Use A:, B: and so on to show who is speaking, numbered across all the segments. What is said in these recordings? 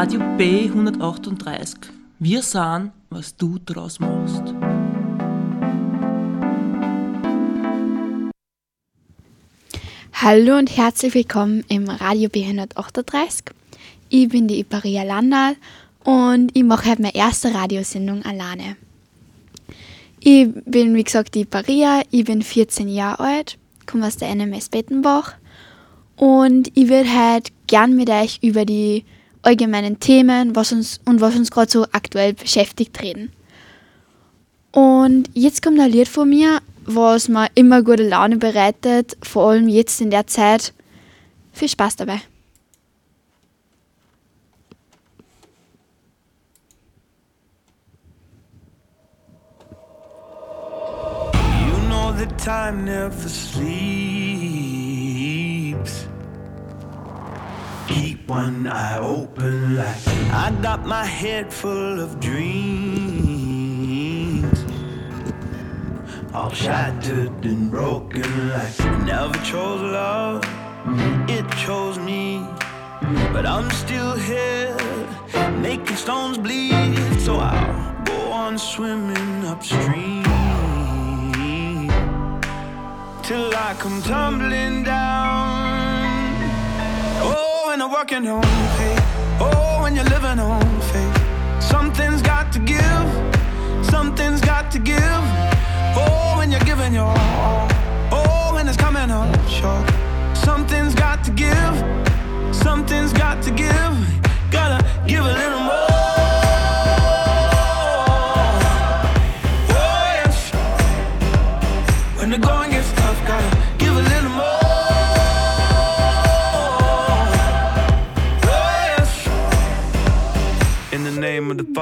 A: Radio B138. Wir sahen, was du draus machst.
B: Hallo und herzlich willkommen im Radio B138. Ich bin die Iparia Landal und ich mache heute meine erste Radiosendung alleine. Ich bin, wie gesagt, die Iparia, ich bin 14 Jahre alt, komme aus der NMS Bettenbach und ich würde heute gern mit euch über die allgemeinen Themen was uns, und was uns gerade so aktuell beschäftigt reden. Und jetzt kommt ein Lied von mir, was mir immer gute Laune bereitet, vor allem jetzt in der Zeit. Viel Spaß dabei.
C: You know that time never sleeps. One eye open like I got my head full of dreams. All shattered and broken like never chose love. It chose me. But I'm still here, making stones bleed. So I'll go on swimming upstream till I come tumbling down. When I'm working on faith. Oh, when you're living on faith. Something's got to give. Something's got to give. Oh, when you're giving your all. Oh, when it's coming up short. Something's got to give. Something's got to give.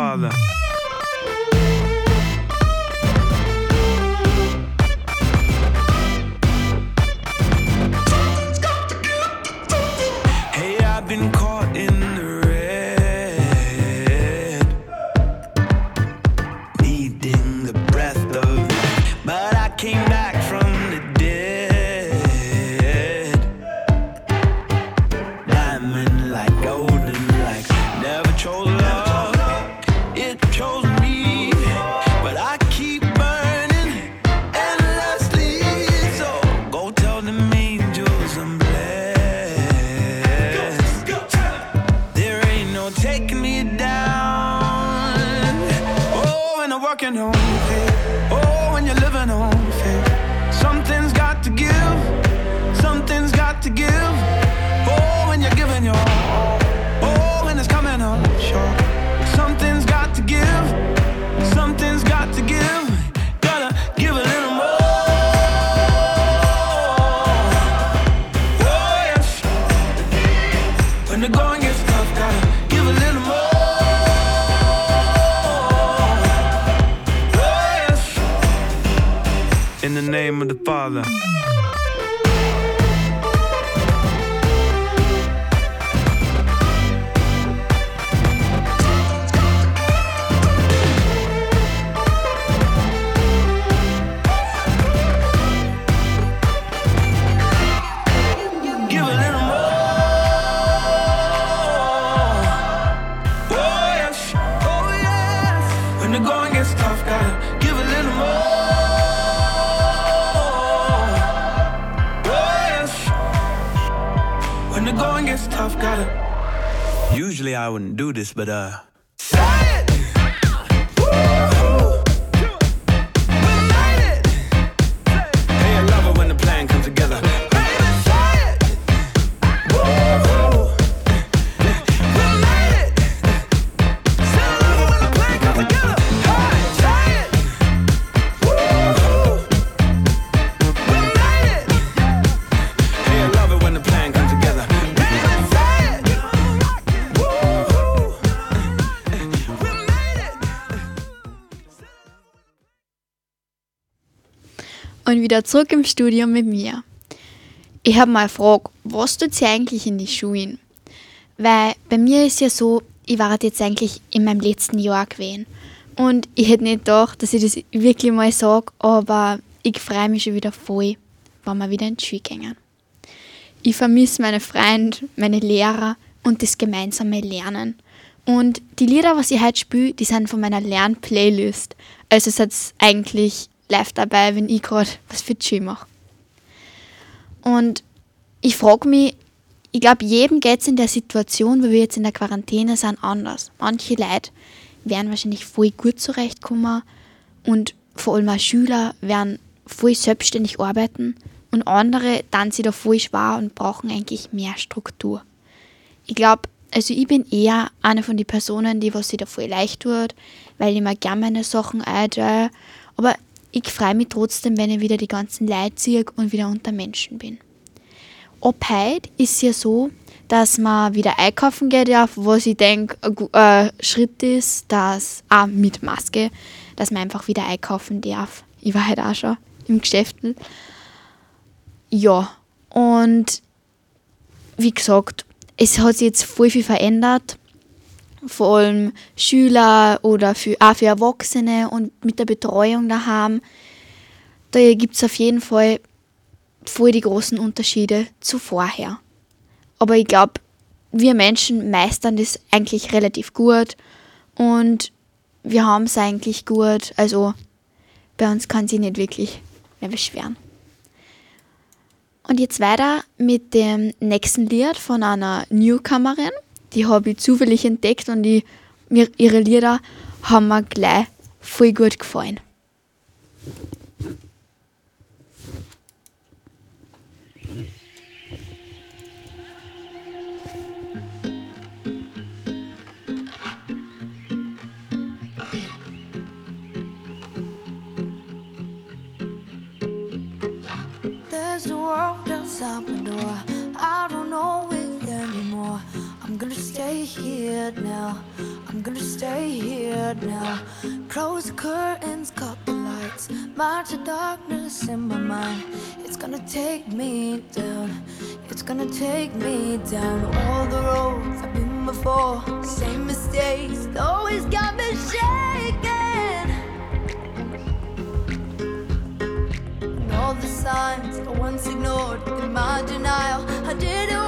C: Father. But uh.
B: Und wieder zurück im Studio mit mir. Ich habe mal eine Frage, was tut ihr eigentlich in die Schulen? Weil bei mir ist ja so, ich war jetzt eigentlich in meinem letzten Jahr gewesen. Und ich hätte nicht gedacht, dass ich das wirklich mal sage, aber ich freue mich schon wieder voll, wenn wir wieder in die Schule gehen. Ich vermisse meine Freunde, meine Lehrer und das gemeinsame Lernen. Und die Lieder, was ich heute spiele, die sind von meiner Lernplaylist. Also seid eigentlich live dabei, wenn ich gerade was für Chi mache. Und ich frage mich, ich glaube, jedem geht es in der Situation, wo wir jetzt in der Quarantäne sind, anders. Manche Leute werden wahrscheinlich voll gut zurechtkommen und vor allem auch Schüler werden voll selbstständig arbeiten und andere dann sie da voll schwer und brauchen eigentlich mehr Struktur. Ich glaube, also ich bin eher eine von den Personen, die was sich da voll leicht tut, weil ich mir gerne meine Sachen einteile. Aber ich freue mich trotzdem, wenn ich wieder die ganzen Leute ziehe und wieder unter Menschen bin. Ab heute ist ja so, dass man wieder einkaufen geht, ja, was ich denke, ein äh, Schritt ist, dass auch mit Maske, dass man einfach wieder einkaufen darf. Ich war heute auch schon im Geschäft. Ja, und wie gesagt, es hat sich jetzt voll viel verändert. Vor allem Schüler oder für, auch für Erwachsene und mit der Betreuung daheim. Da gibt es auf jeden Fall voll die großen Unterschiede zu vorher. Aber ich glaube, wir Menschen meistern das eigentlich relativ gut und wir haben es eigentlich gut. Also bei uns kann sie nicht wirklich mehr beschweren. Und jetzt weiter mit dem nächsten Lied von einer Newcomerin. Die habe ich zufällig entdeckt und die, mir, ihre Lieder haben mir gleich voll gut gefallen.
D: There's a world outside my door. I don't know it anymore. I'm gonna stay here now. I'm gonna stay here now. Close the curtains, cut the lights. March the darkness in my mind. It's gonna take me down. It's gonna take me down all the roads I've been before. Same mistakes, always got me shaking. And all the signs I once ignored in my denial. I didn't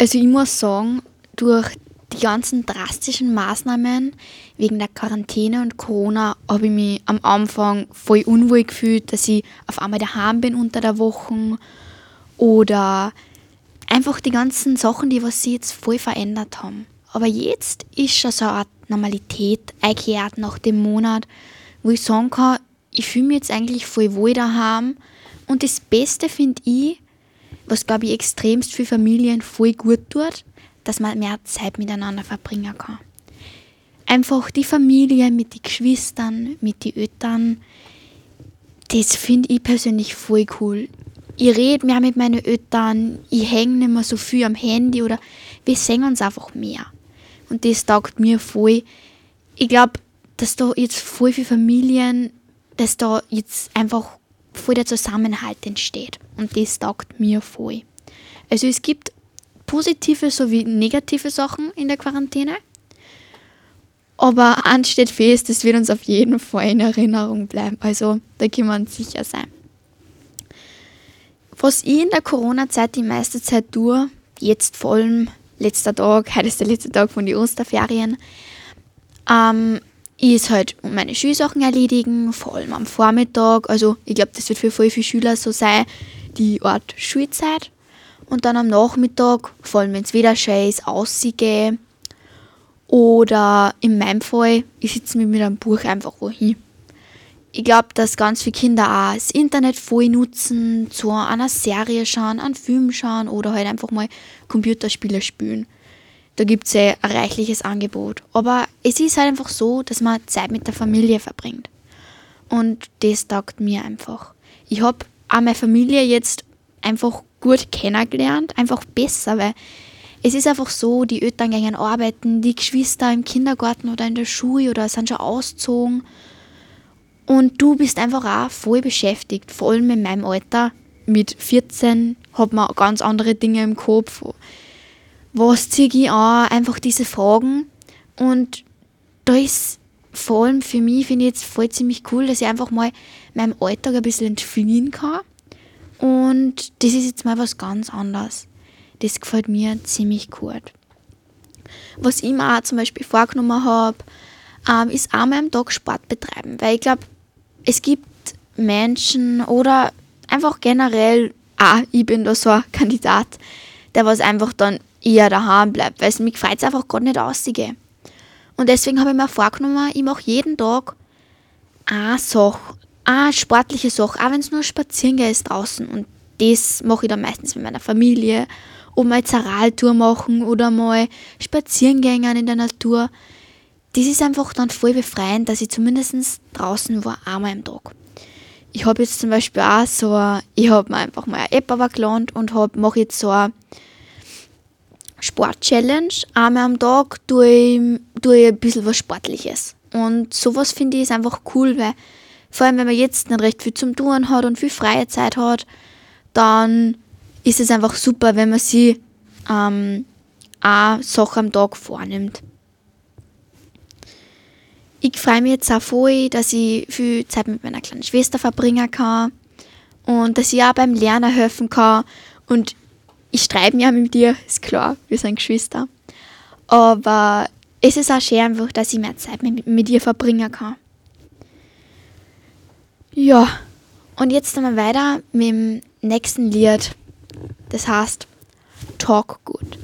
B: Also ich muss sagen, durch die ganzen drastischen Maßnahmen wegen der Quarantäne und Corona habe ich mich am Anfang voll unwohl gefühlt, dass ich auf einmal daheim bin unter der Woche oder einfach die ganzen Sachen, die was sie jetzt voll verändert haben. Aber jetzt ist schon so eine Art Normalität eingekehrt nach dem Monat, wo ich sagen kann, ich fühle mich jetzt eigentlich voll wohl daheim. Und das Beste finde ich, was glaube ich extremst für Familien voll gut tut, dass man mehr Zeit miteinander verbringen kann. Einfach die Familie mit den Geschwistern, mit den Eltern, das finde ich persönlich voll cool. Ich rede mehr mit meinen Eltern, ich hänge nicht mehr so viel am Handy oder wir sehen uns einfach mehr. Und das taugt mir voll. Ich glaube, dass da jetzt voll viele Familien, dass da jetzt einfach voll der Zusammenhalt entsteht. Und das taugt mir voll. Also es gibt positive sowie negative Sachen in der Quarantäne. Aber eins steht fest, das wird uns auf jeden Fall in Erinnerung bleiben. Also da kann man sicher sein. Was ich in der Corona-Zeit die meiste Zeit tue, jetzt vor allem letzter Tag, heute ist der letzte Tag von den Osterferien, ähm, ist halt meine Schulsachen erledigen, vor allem am Vormittag. Also ich glaube, das wird für voll viele Schüler so sein, die Art Schulzeit. Und dann am Nachmittag, vor allem wenn es wieder schön ist, ausgehe. Oder in meinem Fall, ich sitze mit, mit einem Buch einfach wohin. Ich glaube, dass ganz viele Kinder auch das Internet voll nutzen, zu einer Serie schauen, einen Film schauen oder halt einfach mal Computerspiele spielen. Da gibt es ja ein reichliches Angebot. Aber es ist halt einfach so, dass man Zeit mit der Familie verbringt. Und das taugt mir einfach. Ich habe auch meine Familie jetzt einfach gut kennengelernt, einfach besser, weil es ist einfach so, die Eltern gehen arbeiten, die Geschwister im Kindergarten oder in der Schule oder sind schon ausgezogen. Und du bist einfach auch voll beschäftigt, vor allem in meinem Alter. Mit 14 hat man ganz andere Dinge im Kopf. Was ziehe ich an? Einfach diese Fragen. Und da ist vor allem für mich, finde ich jetzt voll ziemlich cool, dass ich einfach mal meinem Alltag ein bisschen entfliehen kann und das ist jetzt mal was ganz anderes. Das gefällt mir ziemlich gut. Was ich mir auch zum Beispiel vorgenommen habe, ähm, ist einmal am Tag Sport betreiben. Weil ich glaube, es gibt Menschen oder einfach generell, ah, ich bin da so ein Kandidat, der was einfach dann eher daheim bleibt, weil es mich freut einfach gerade nicht auszugehen. Und deswegen habe ich mir vorgenommen, ich mache jeden Tag eine Sache, eine sportliche Sache, auch wenn es nur spazieren ist draußen. Und das mache ich dann meistens mit meiner Familie. Oder mal Zeraltour machen oder mal spazieren in der Natur. Das ist einfach dann voll befreiend, dass ich zumindest draußen war, einmal am Tag. Ich habe jetzt zum Beispiel auch so, ich habe mir einfach mal eine App aber und mache jetzt so eine Sport-Challenge. Einmal am Tag tue ich, tue ich ein bisschen was Sportliches. Und sowas finde ich ist einfach cool, weil vor allem, wenn man jetzt nicht recht viel zum Tun hat und viel freie Zeit hat, dann ist es einfach super, wenn man sich ähm, eine Sache am Tag vornimmt. Ich freue mich jetzt auch voll, dass ich viel Zeit mit meiner kleinen Schwester verbringen kann und dass ich auch beim Lernen helfen kann. Und ich streite mich auch mit dir, ist klar, wir sind Geschwister. Aber es ist auch schön einfach, dass ich mehr Zeit mit, mit dir verbringen kann. Ja, und jetzt dann mal weiter mit dem nächsten Lied. Das heißt Talk Good.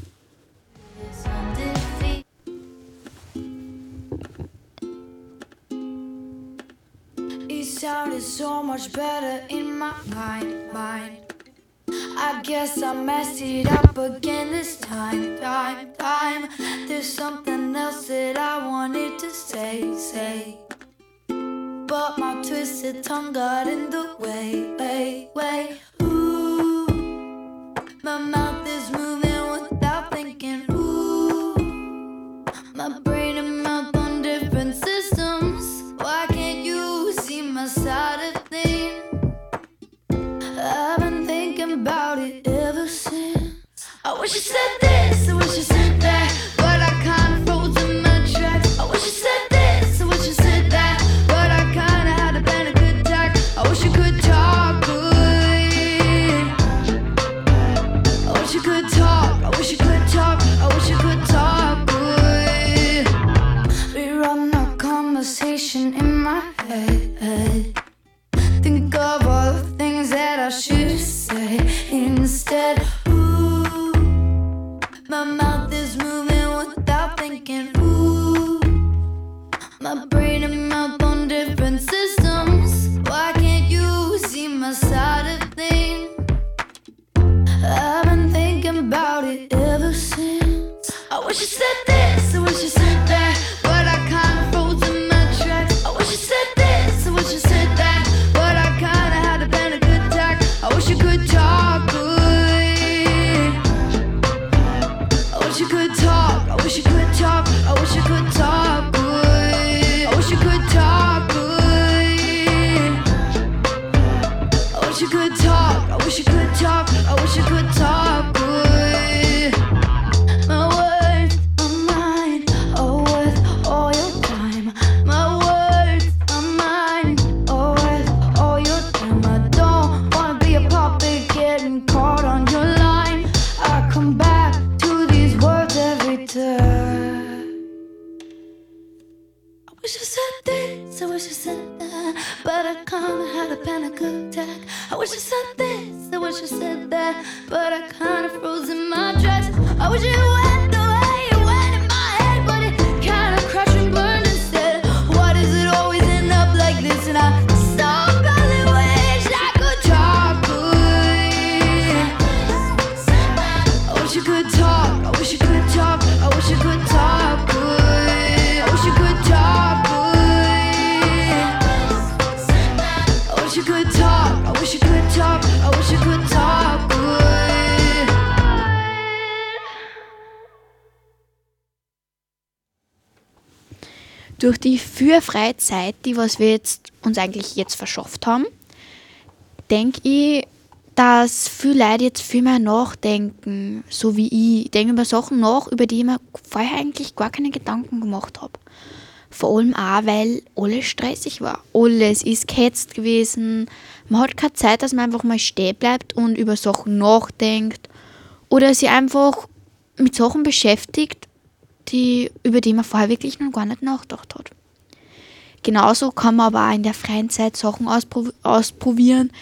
D: It sounded so much better in my mind, mind. I guess I messed it up again this time, time, time. There's something else that I wanted to say, say. But my twisted tongue got in the way, way, way. Ooh, my mouth is moving without thinking. Ooh, my brain I wish you said this, I kinda froze in my tracks. I wish it went
B: Durch die viel freie Zeit, die was wir jetzt uns eigentlich jetzt verschafft haben, denke ich, dass viele Leute jetzt viel mehr nachdenken, so wie ich. Ich denke über Sachen nach, über die ich mir vorher eigentlich gar keine Gedanken gemacht habe. Vor allem auch, weil alles stressig war. Alles ist gehetzt gewesen. Man hat keine Zeit, dass man einfach mal stehen bleibt und über Sachen nachdenkt. Oder sich einfach mit Sachen beschäftigt, die, über die man vorher wirklich noch gar nicht nachgedacht hat. Genauso kann man aber auch in der freien Zeit Sachen auspro ausprobieren,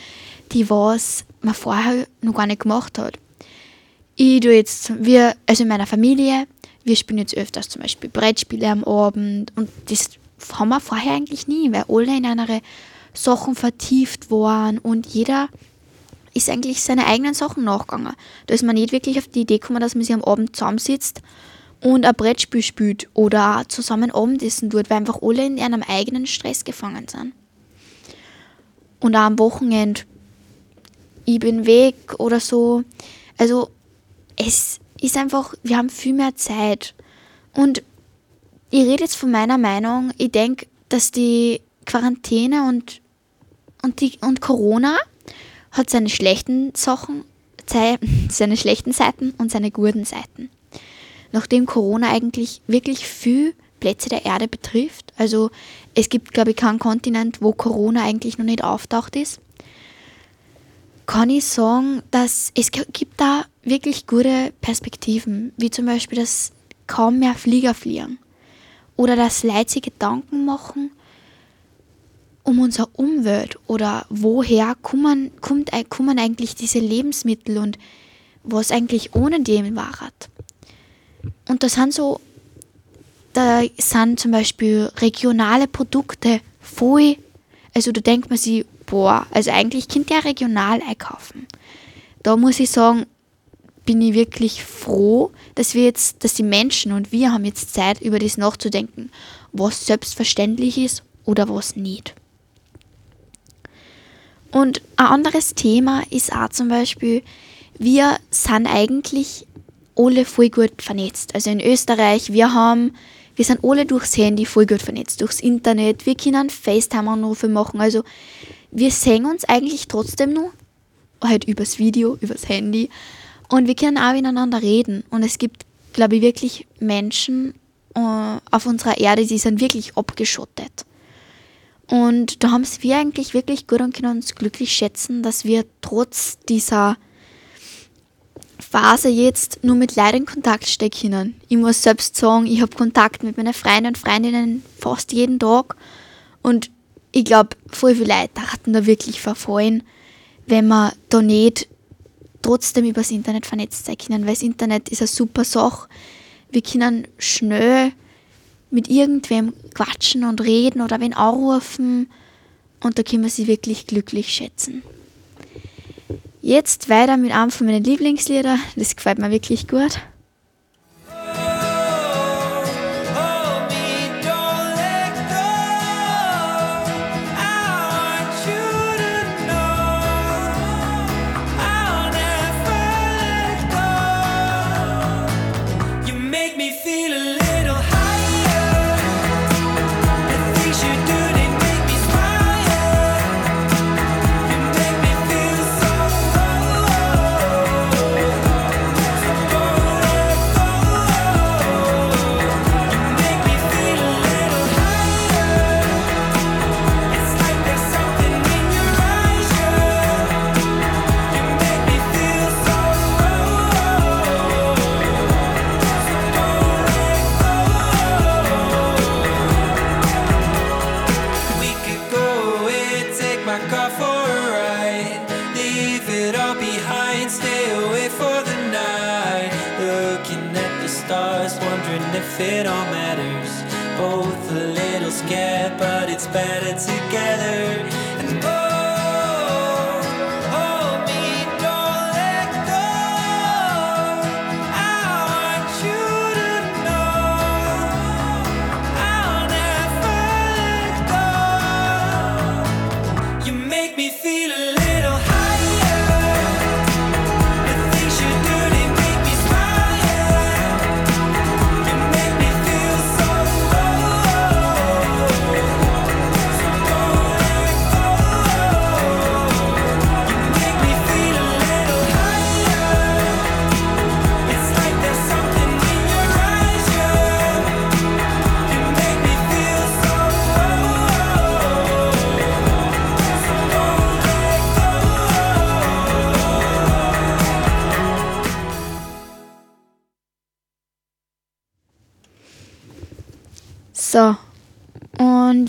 B: die was man vorher noch gar nicht gemacht hat. Ich tue jetzt, wir, also in meiner Familie, wir spielen jetzt öfters zum Beispiel Brettspiele am Abend und das haben wir vorher eigentlich nie, weil alle in andere Sachen vertieft waren und jeder ist eigentlich seine eigenen Sachen nachgegangen. Da ist man nicht wirklich auf die Idee gekommen, dass man sich am Abend zusammensitzt und ein Brettspiel spielt oder zusammen Abendessen tut, weil einfach alle in einem eigenen Stress gefangen sind. Und auch am Wochenende, ich bin weg oder so. Also es ist einfach, wir haben viel mehr Zeit. Und ich rede jetzt von meiner Meinung, ich denke, dass die Quarantäne und, und, die, und Corona hat seine schlechten Sachen, sei- seine schlechten Seiten und seine guten Seiten. Nachdem Corona eigentlich wirklich viel Plätze der Erde betrifft, also es gibt, glaube ich, keinen Kontinent, wo Corona eigentlich noch nicht auftaucht ist, kann ich sagen, dass es gibt da wirklich gute Perspektiven, wie zum Beispiel, dass kaum mehr Flieger fliegen oder dass Leute sich Gedanken machen um unsere Umwelt oder woher kommen, kommt, ei- kommen eigentlich diese Lebensmittel und was eigentlich ohne dem war. Und das sind so, da sind zum Beispiel regionale Produkte voll, also da denkt man sich, boah, also eigentlich könnt ihr ja regional einkaufen. Da muss ich sagen, bin ich wirklich froh, dass wir jetzt, dass die Menschen und wir haben jetzt Zeit, über das nachzudenken, was selbstverständlich ist oder was nicht. Und ein anderes Thema ist auch zum Beispiel, wir sind eigentlich alle voll gut vernetzt. Also in Österreich, wir haben, wir sind alle durchs Handy voll gut vernetzt, durchs Internet, wir können FaceTime-Anrufe machen, also wir sehen uns eigentlich trotzdem nur, halt übers Video, übers Handy und wir können auch miteinander reden und es gibt, glaube ich, wirklich Menschen äh, auf unserer Erde, die sind wirklich abgeschottet. Und da haben es wir eigentlich wirklich gut und können uns glücklich schätzen, dass wir trotz dieser Phase jetzt nur mit Leuten in Kontakt stecken können. Ich muss selbst sagen, ich habe Kontakt mit meinen Freunden und Freundinnen fast jeden Tag Und ich glaube, voll viele Leute hatten da wirklich verfallen, wenn man da nicht trotzdem übers Internet vernetzt sein können, weil das Internet ist eine super Sache. Wir können schnell mit irgendwem quatschen und reden oder wen anrufen und da können wir sie wirklich glücklich schätzen. Jetzt weiter mit einem von meinen Lieblingslieder, das gefällt mir wirklich gut.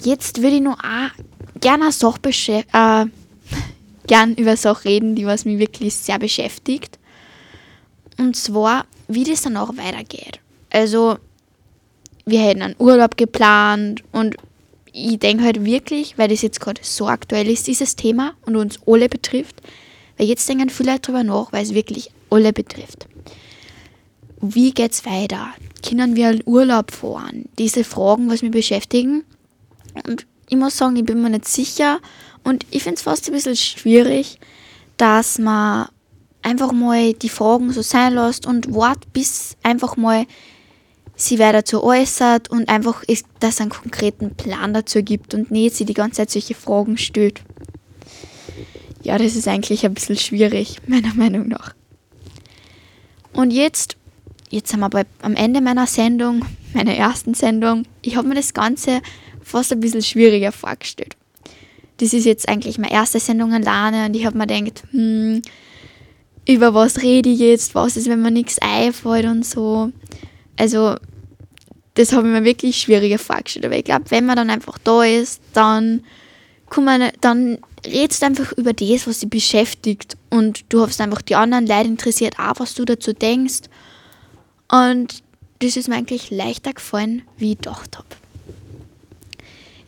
B: Jetzt würde ich noch gerne eine Sache äh, gern über eine Sache reden, die was mich wirklich sehr beschäftigt. Und zwar, wie das dann auch weitergeht. Also, wir hätten einen Urlaub geplant und ich denke halt wirklich, weil das jetzt gerade so aktuell ist, dieses Thema und uns alle betrifft, weil jetzt denken viele Leute drüber nach, weil es wirklich alle betrifft. Wie geht's weiter? Können wir einen Urlaub fahren? Diese Fragen, was mich beschäftigen. Und ich muss sagen, ich bin mir nicht sicher und ich finde es fast ein bisschen schwierig, dass man einfach mal die Fragen so sein lässt und wartet, bis einfach mal sie wer dazu äußert und einfach, ist, dass es einen konkreten Plan dazu gibt und nicht sie die ganze Zeit solche Fragen stellt. Ja, das ist eigentlich ein bisschen schwierig, meiner Meinung nach. Und jetzt, jetzt sind wir bei, am Ende meiner Sendung, meiner ersten Sendung. Ich habe mir das Ganze fast ein bisschen schwieriger vorgestellt. Das ist jetzt eigentlich meine erste Sendung alleine und ich habe mir gedacht, hm, über was rede ich jetzt, was ist, wenn mir nichts einfällt und so. Also, das habe ich mir wirklich schwieriger vorgestellt. Aber ich glaube, wenn man dann einfach da ist, dann, kann man, dann redest du einfach über das, was dich beschäftigt. Und du hast einfach die anderen Leute interessiert, auch was du dazu denkst. Und das ist mir eigentlich leichter gefallen, wie ich gedacht habe.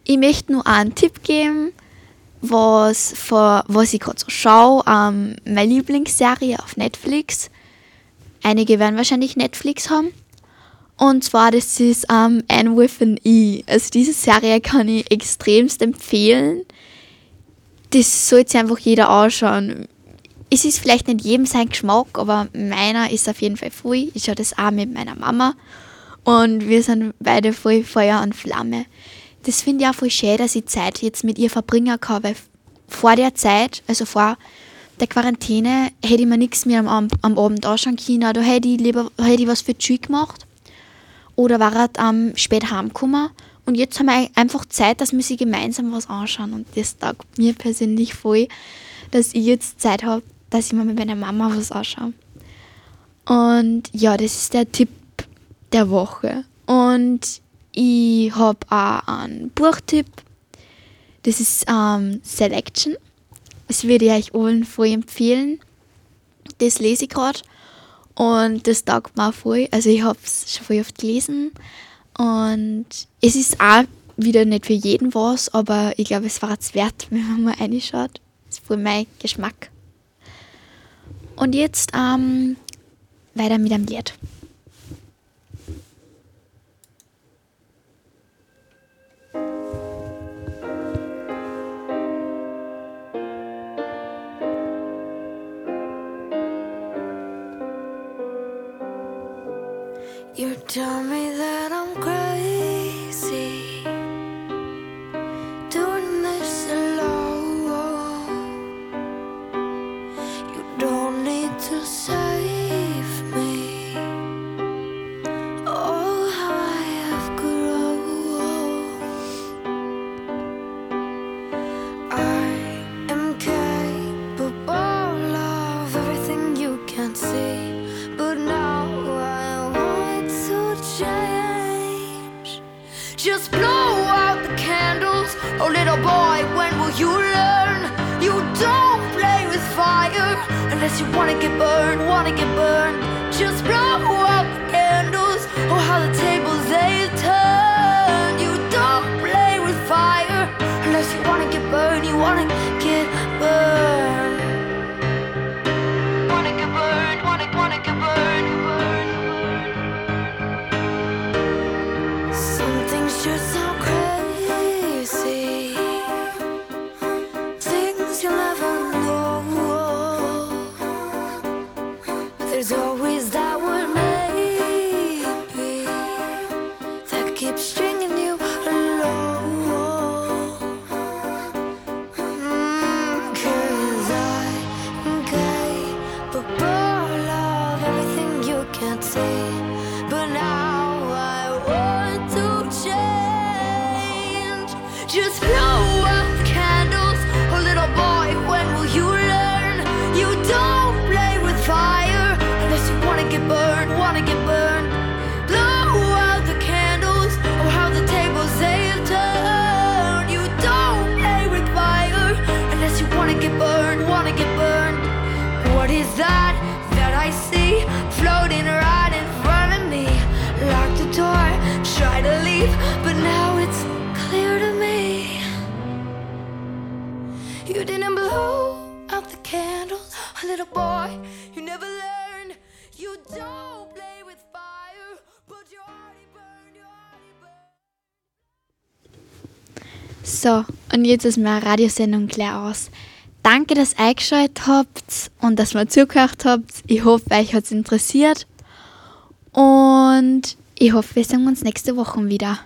B: Ich möchte nur einen Tipp geben, was, vor, was ich gerade so schaue. Ähm, meine Lieblingsserie auf Netflix. Einige werden wahrscheinlich Netflix haben. Und zwar, das ist ähm, Anne with an E. Also diese Serie kann ich extremst empfehlen. Das sollte sich einfach jeder anschauen. Es ist vielleicht nicht jedem sein Geschmack, aber meiner ist auf jeden Fall voll. Ich schaue das auch mit meiner Mama. Und wir sind beide voll Feuer und Flamme. Das finde ich auch voll schön, dass ich Zeit jetzt mit ihr verbringen kann, weil vor der Zeit, also vor der Quarantäne, hätte ich mir nichts mehr am, am Abend anschauen können. Da hätte ich lieber hätte ich was für Schule gemacht oder war halt ähm, spät heimgekommen. Und jetzt haben wir einfach Zeit, dass wir sie gemeinsam was anschauen. Und das taugt mir persönlich voll, dass ich jetzt Zeit habe, dass ich mal mit meiner Mama was anschaue. Und ja, das ist der Tipp der Woche. Und ich habe auch einen Buchtipp. Das ist ähm, Selection. Das würde ich euch allen voll empfehlen. Das lese ich gerade. Und das taugt mir auch voll. Also ich habe es schon voll oft gelesen. Und es ist auch wieder nicht für jeden was, aber ich glaube, es war es wert, wenn man mal reinschaut. Das ist voll mein Geschmack. Und jetzt ähm, weiter mit einem Lied.
D: You tell me that get burned, wanna get burned. Blow out the candles, oh how the tables they've turned. You don't play with fire unless you wanna get burned, wanna get burned. What is that that I see floating right in front of me? Lock the door, try to leave, but now it's clear to me. You didn't blow out the candles, little boy.
B: So, und jetzt ist meine Radiosendung gleich aus. Danke, dass ihr eingeschaltet habt und dass ihr zugehört habt. Ich hoffe, euch hat es interessiert. Und ich hoffe, wir sehen uns nächste Woche wieder.